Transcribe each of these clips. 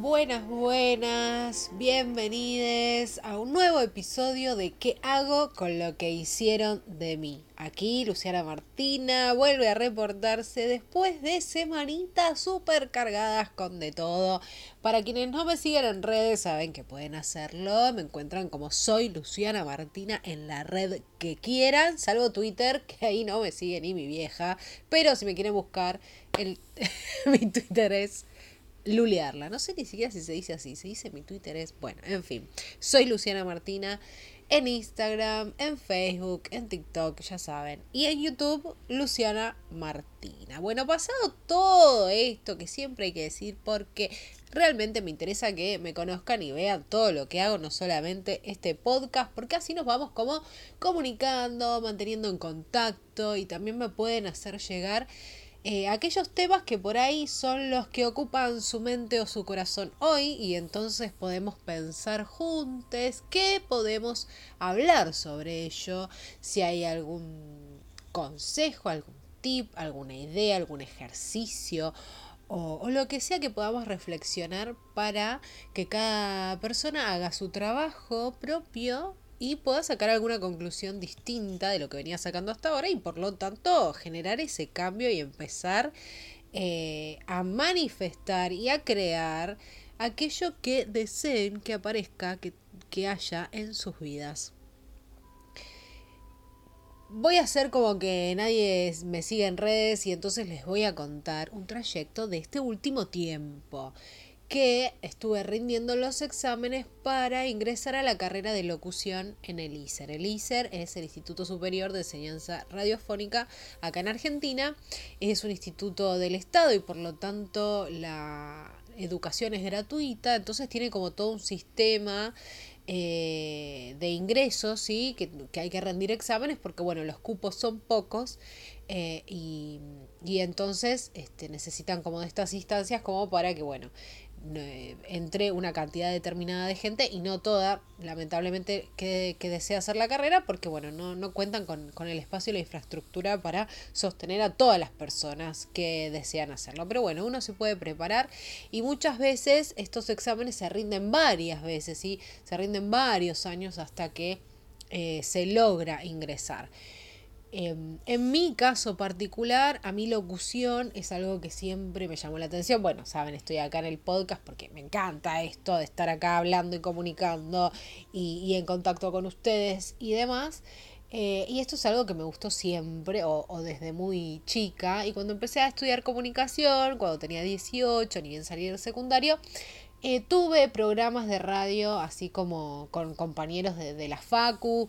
Buenas, buenas, bienvenidos a un nuevo episodio de ¿Qué hago con lo que hicieron de mí? Aquí Luciana Martina vuelve a reportarse después de semanitas súper cargadas con de todo. Para quienes no me siguen en redes saben que pueden hacerlo. Me encuentran como soy Luciana Martina en la red que quieran, salvo Twitter, que ahí no me sigue ni mi vieja. Pero si me quieren buscar, el, mi Twitter es lulearla. No sé ni siquiera si se dice así. Se dice mi Twitter es. Bueno, en fin. Soy Luciana Martina. En Instagram, en Facebook, en TikTok, ya saben. Y en YouTube, Luciana Martina. Bueno, pasado todo esto que siempre hay que decir porque realmente me interesa que me conozcan y vean todo lo que hago, no solamente este podcast, porque así nos vamos como comunicando, manteniendo en contacto y también me pueden hacer llegar eh, aquellos temas que por ahí son los que ocupan su mente o su corazón hoy y entonces podemos pensar juntos qué podemos hablar sobre ello, si hay algún consejo, algún tip, alguna idea, algún ejercicio o, o, lo que sea que podamos reflexionar para que cada persona haga su trabajo propio y pueda sacar alguna conclusión distinta de lo que venía sacando hasta ahora y por lo tanto generar ese cambio y empezar eh, a manifestar y a crear aquello que deseen que aparezca, que, que haya en sus vidas. Voy a hacer como que nadie me sigue en redes y entonces les voy a contar un trayecto de este último tiempo que estuve rindiendo los exámenes para ingresar a la carrera de locución en el ISER. El ISER es el Instituto Superior de Enseñanza Radiofónica acá en Argentina. Es un instituto del Estado y por lo tanto la educación es gratuita, entonces tiene como todo un sistema eh, de ingresos, ¿sí? Que, hay que rendir exámenes porque, bueno, los cupos son pocos eh, y, y, entonces este, necesitan como de estas instancias como para que, bueno, eh, entre una cantidad determinada de gente y no toda, lamentablemente, que, que desea hacer la carrera porque, bueno, no, no cuentan con, con, el espacio y la infraestructura para sostener a todas las personas que desean hacerlo. Pero bueno, uno se puede preparar y muchas veces estos exámenes se rinden varias veces, y se rinden varios años hasta que eh, se logra ingresar. Em, en mi caso particular, a mi locución es algo que siempre me llamó la atención. Bueno, saben, estoy acá en el podcast porque me encanta esto de estar acá hablando y comunicando y, en contacto con ustedes y demás. Eh, y esto es algo que me gustó siempre o, desde muy chica. Y cuando empecé a estudiar comunicación, cuando tenía 18, ni bien salí del secundario, eh, tuve programas de radio así como con compañeros de la Facu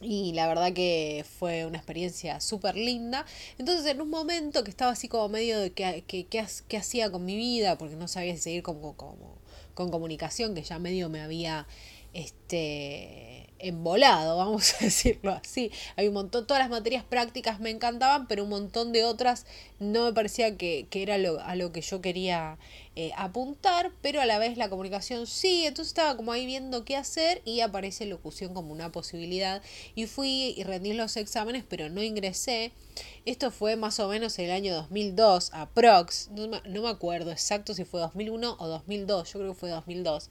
y la verdad que fue una experiencia súper linda. Entonces en un momento que estaba así como medio de qué que, que, hacía con mi vida, porque no sabía seguir como, como, con comunicación, que ya medio me había este embolado, vamos a decirlo así. Hay un montón, todas las materias prácticas me encantaban, pero un montón de otras no me parecía que, que era lo, a lo que yo quería eh, apuntar, pero a la vez la comunicación sí, entonces estaba como ahí viendo qué hacer y aparece locución como una posibilidad y fui y rendí los exámenes, pero no ingresé. Esto fue más o menos el año 2002, aprox, no, no me acuerdo exacto si fue 2001 o 2002, yo creo que fue 2002.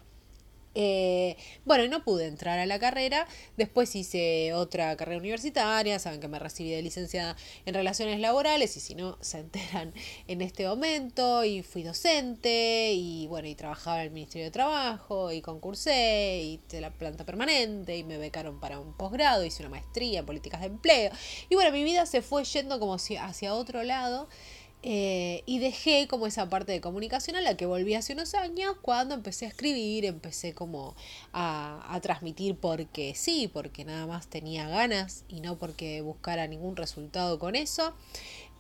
Eh, bueno, no pude entrar a la carrera. Después hice otra carrera universitaria. Saben que me recibí de licenciada en relaciones laborales. Y si no, se enteran en este momento. Y fui docente. Y bueno, y trabajaba en el Ministerio de Trabajo. Y concursé. Y de la planta permanente. Y me becaron para un posgrado. Hice una maestría en políticas de empleo. Y bueno, mi vida se fue yendo como hacia otro lado. Eh, y dejé como esa parte de comunicación a la que volví hace unos años cuando empecé a escribir, empecé como a, a transmitir porque sí, porque nada más tenía ganas y no porque buscara ningún resultado con eso.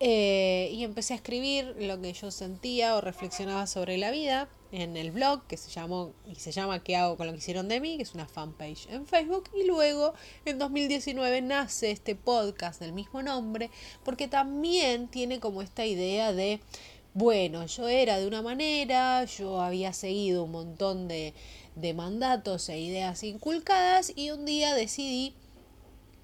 Eh, y empecé a escribir lo que yo sentía o reflexionaba sobre la vida en el blog que se llamó y se llama ¿Qué hago con lo que hicieron de mí? que es una fanpage en Facebook y luego en 2019 nace este podcast del mismo nombre porque también tiene como esta idea de bueno, yo era de una manera, yo había seguido un montón de, de mandatos e ideas inculcadas y un día decidí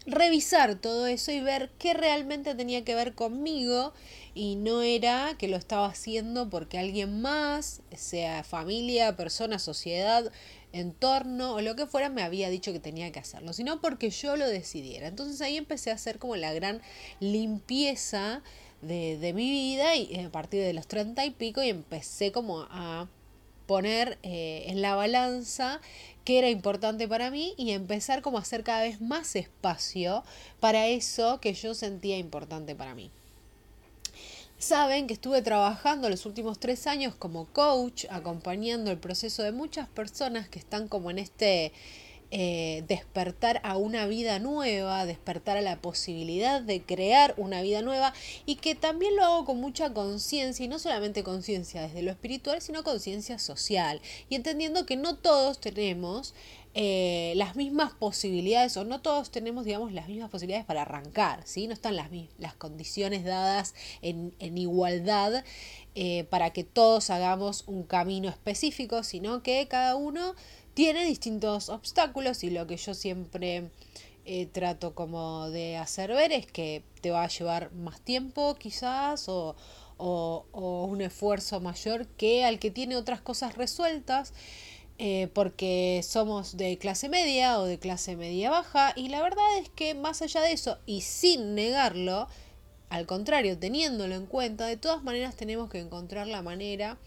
revisar todo eso y ver qué realmente tenía que ver conmigo y no era que lo estaba haciendo porque alguien más, sea familia, persona, sociedad, entorno o lo que fuera me había dicho que tenía que hacerlo, sino porque yo lo decidiera. Entonces ahí empecé a hacer como la gran limpieza de, de mi vida y a partir de los treinta y pico y empecé como a poner eh, en la balanza qué era importante para mí y empezar como a hacer cada vez más espacio para eso que yo sentía importante para mí. Saben que estuve trabajando los últimos tres años como coach, acompañando el proceso de muchas personas que están como en este eh, despertar a una vida nueva, despertar a la posibilidad de crear una vida nueva y que también lo hago con mucha conciencia y no solamente conciencia desde lo espiritual, sino conciencia social y entendiendo que no todos tenemos eh, las mismas posibilidades o no todos tenemos, digamos, las mismas posibilidades para arrancar, ¿sí? No están las, las condiciones dadas en, en igualdad eh, para que todos hagamos un camino específico, sino que cada uno tiene distintos obstáculos y lo que yo siempre eh, trato como de hacer ver es que te va a llevar más tiempo quizás o, un esfuerzo mayor que al que tiene otras cosas resueltas eh, porque somos de clase media o de clase media baja y la verdad es que más allá de eso y sin negarlo, al contrario, teniéndolo en cuenta, de todas maneras tenemos que encontrar la manera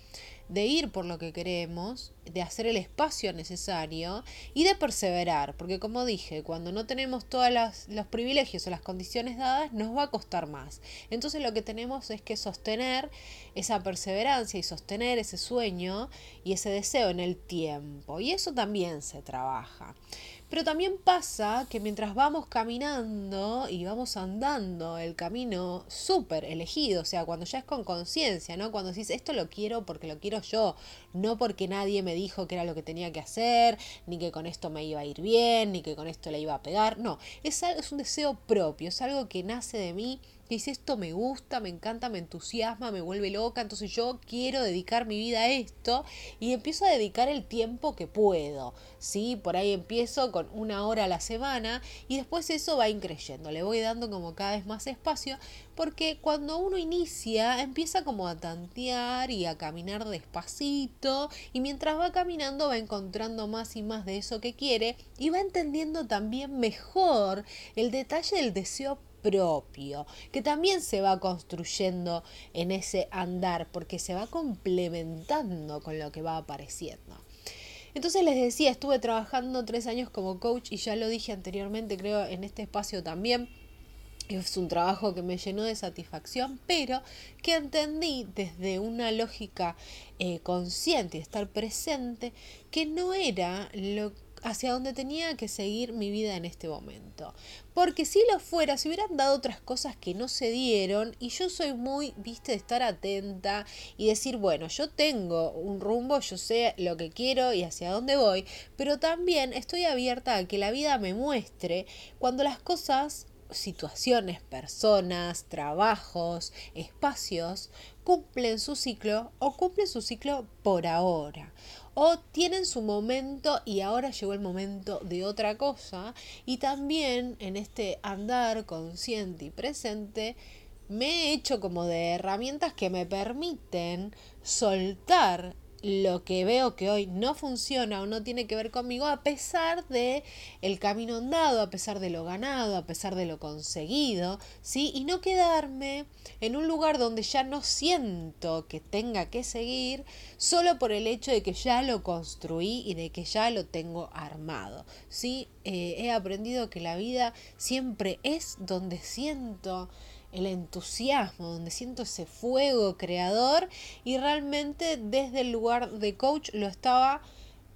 de ir por lo que queremos, de hacer el espacio necesario y de perseverar, porque como dije, cuando no tenemos todos los privilegios o las condiciones dadas, nos va a costar más. Entonces lo que tenemos es que sostener esa perseverancia y sostener ese sueño y ese deseo en el tiempo. Y eso también se trabaja. Pero también pasa que mientras vamos caminando y vamos andando el camino súper elegido, o sea, cuando ya es con conciencia, ¿no? Cuando decís, esto lo quiero porque lo quiero yo, no porque nadie me dijo que era lo que tenía que hacer, ni que con esto me iba a ir bien, ni que con esto le iba a pegar, no, es, es un deseo propio, es algo que nace de mí dice esto me gusta, me encanta, me entusiasma, me vuelve loca, entonces yo quiero dedicar mi vida a esto y empiezo a dedicar el tiempo que puedo, ¿sí? Por ahí empiezo con una hora a la semana y después eso va increyendo, le voy dando como cada vez más espacio porque cuando uno inicia empieza como a tantear y a caminar despacito y mientras va caminando va encontrando más y más de eso que quiere y va entendiendo también mejor el detalle del deseo propio, que también se va construyendo en ese andar, porque se va complementando con lo que va apareciendo. Entonces les decía, estuve trabajando tres años como coach y ya lo dije anteriormente, creo, en este espacio también. Es un trabajo que me llenó de satisfacción, pero que entendí desde una lógica eh, consciente y estar presente que no era lo hacia donde tenía que seguir mi vida en este momento. Porque si lo fuera, se hubieran dado otras cosas que no se dieron y yo soy muy, viste, de estar atenta y decir, bueno, yo tengo un rumbo, yo sé lo que quiero y hacia dónde voy, pero también estoy abierta a que la vida me muestre cuando las cosas situaciones, personas, trabajos, espacios cumplen su ciclo o cumplen su ciclo por ahora. O tienen su momento y ahora llegó el momento de otra cosa. Y también en este andar consciente y presente me he hecho como de herramientas que me permiten soltar lo que veo que hoy no funciona o no tiene que ver conmigo a pesar de el camino andado, a pesar de lo ganado, a pesar de lo conseguido, ¿sí? Y no quedarme en un lugar donde ya no siento que tenga que seguir solo por el hecho de que ya lo construí y de que ya lo tengo armado, ¿sí? Eh, he aprendido que la vida siempre es donde siento el entusiasmo, donde siento ese fuego creador y realmente desde el lugar de coach lo estaba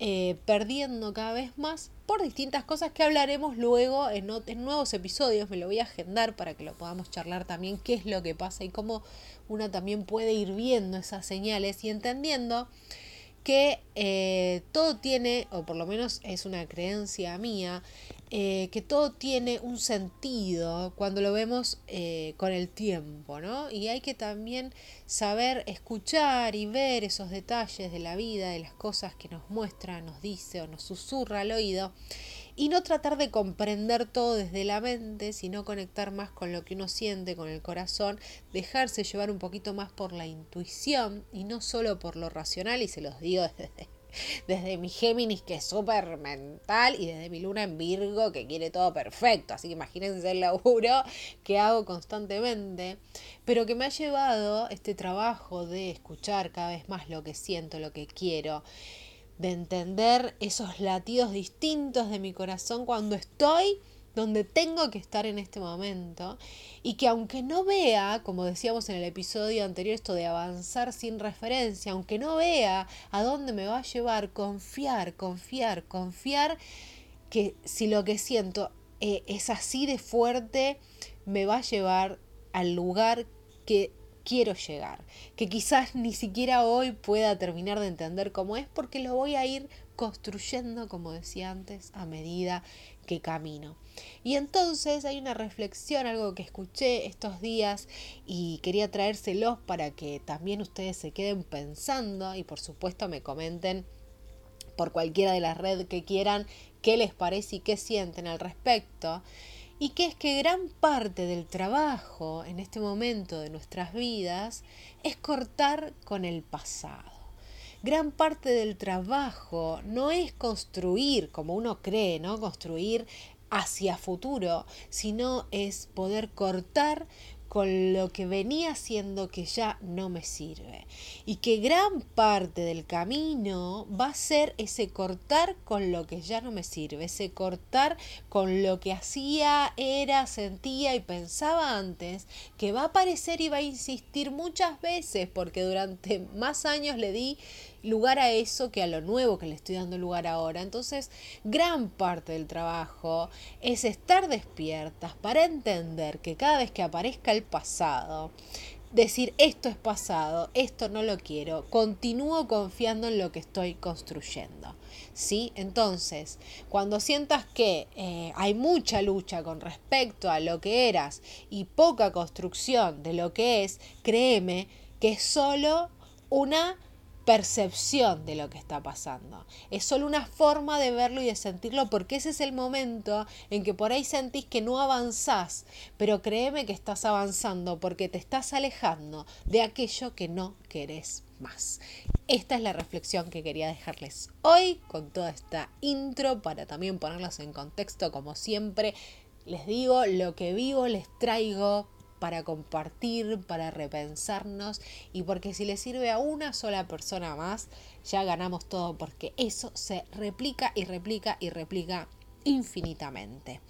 eh, perdiendo cada vez más por distintas cosas que hablaremos luego en, en, nuevos episodios. Me lo voy a agendar para que lo podamos charlar también qué es lo que pasa y cómo una también puede ir viendo esas señales y entendiendo que eh, todo tiene, o por lo menos es una creencia mía, eh, que todo tiene un sentido cuando lo vemos eh, con el tiempo, ¿no? Y hay que también saber escuchar y ver esos detalles de la vida, de las cosas que nos muestra, nos dice o nos susurra al oído y no tratar de comprender todo desde la mente, sino conectar más con lo que uno siente, con el corazón, dejarse llevar un poquito más por la intuición y no solo por lo racional, y se los digo desde, desde mi Géminis que es súper mental y desde mi luna en Virgo que quiere todo perfecto. Así que imagínense el laburo que hago constantemente, pero que me ha llevado este trabajo de escuchar cada vez más lo que siento, lo que quiero de entender esos latidos distintos de mi corazón cuando estoy donde tengo que estar en este momento y que aunque no vea, como decíamos en el episodio anterior, esto de avanzar sin referencia, aunque no vea a dónde me va a llevar, confiar, confiar, confiar que si lo que siento eh, es así de fuerte, me va a llevar al lugar que quiero llegar, que quizás ni siquiera hoy pueda terminar de entender cómo es, porque lo voy a ir construyendo, como decía antes, a medida que camino. Y entonces hay una reflexión, algo que escuché estos días y quería traérselos para que también ustedes se queden pensando y por supuesto me comenten por cualquiera de las redes que quieran qué les parece y qué sienten al respecto y que es que gran parte del trabajo en este momento de nuestras vidas es cortar con el pasado. Gran parte del trabajo no es construir, como uno cree, ¿no? Construir hacia futuro, sino es poder cortar con lo que venía siendo que ya no me sirve. Y que gran parte del camino va a ser ese cortar con lo que ya no me sirve, ese cortar con lo que hacía, era, sentía y pensaba antes, que va a aparecer y va a insistir muchas veces, porque durante más años le di lugar a eso que a lo nuevo que le estoy dando lugar ahora. Entonces, gran parte del trabajo es estar despiertas para entender que cada vez que aparezca el pasado, decir esto es pasado, esto no lo quiero, continúo confiando en lo que estoy construyendo. ¿Sí? Entonces, cuando sientas que eh, hay mucha lucha con respecto a lo que eras y poca construcción de lo que es, créeme que es solo una percepción de lo que está pasando. Es solo una forma de verlo y de sentirlo porque ese es el momento en que por ahí sentís que no avanzás, pero créeme que estás avanzando porque te estás alejando de aquello que no querés más. Esta es la reflexión que quería dejarles hoy con toda esta intro para también ponerlos en contexto como siempre. Les digo, lo que vivo les traigo para compartir, para repensarnos y porque si le sirve a una sola persona más, ya ganamos todo porque eso se replica y replica y replica infinitamente.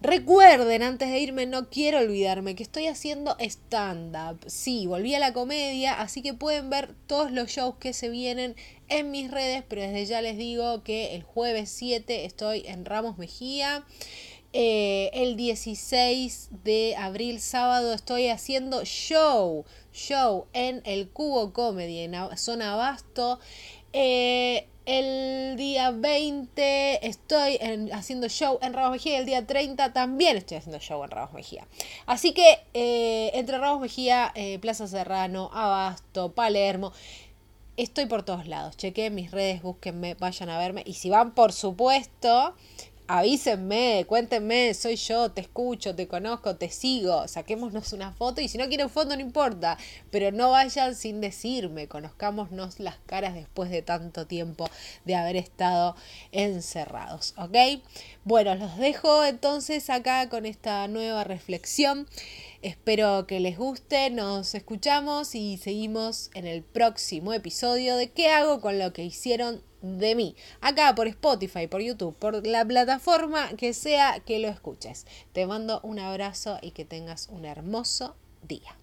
Recuerden, antes de irme, no quiero olvidarme que estoy haciendo stand-up. Sí, volví a la comedia, así que pueden ver todos los shows que se vienen en mis redes, pero desde ya les digo que el jueves 7 estoy en Ramos Mejía. Eh, el 16 de abril, sábado, estoy haciendo show, show en el Cubo Comedy en zona Abasto. Eh, el día 20 estoy haciendo show en Ramos Mejía el día 30 también estoy haciendo show en Ramos Mejía. Así que eh, entre Ramos Mejía, Plaza Serrano, Abasto, Palermo, estoy por todos lados. Chequeen mis redes, búsquenme, vayan a verme. Y si van, por supuesto, avísenme, cuéntenme, soy yo, te escucho, te conozco, te sigo, saquémonos una foto y si no quieren foto no importa, pero no vayan sin decirme, conozcámonos las caras después de tanto tiempo de haber estado encerrados, ¿ok? Bueno, los dejo entonces acá con esta nueva reflexión. Espero que les guste, nos escuchamos y seguimos en el próximo episodio de ¿Qué hago con lo que hicieron de mí? Acá por Spotify, por YouTube, por la plataforma que sea que lo escuches. Te mando un abrazo y que tengas un hermoso día.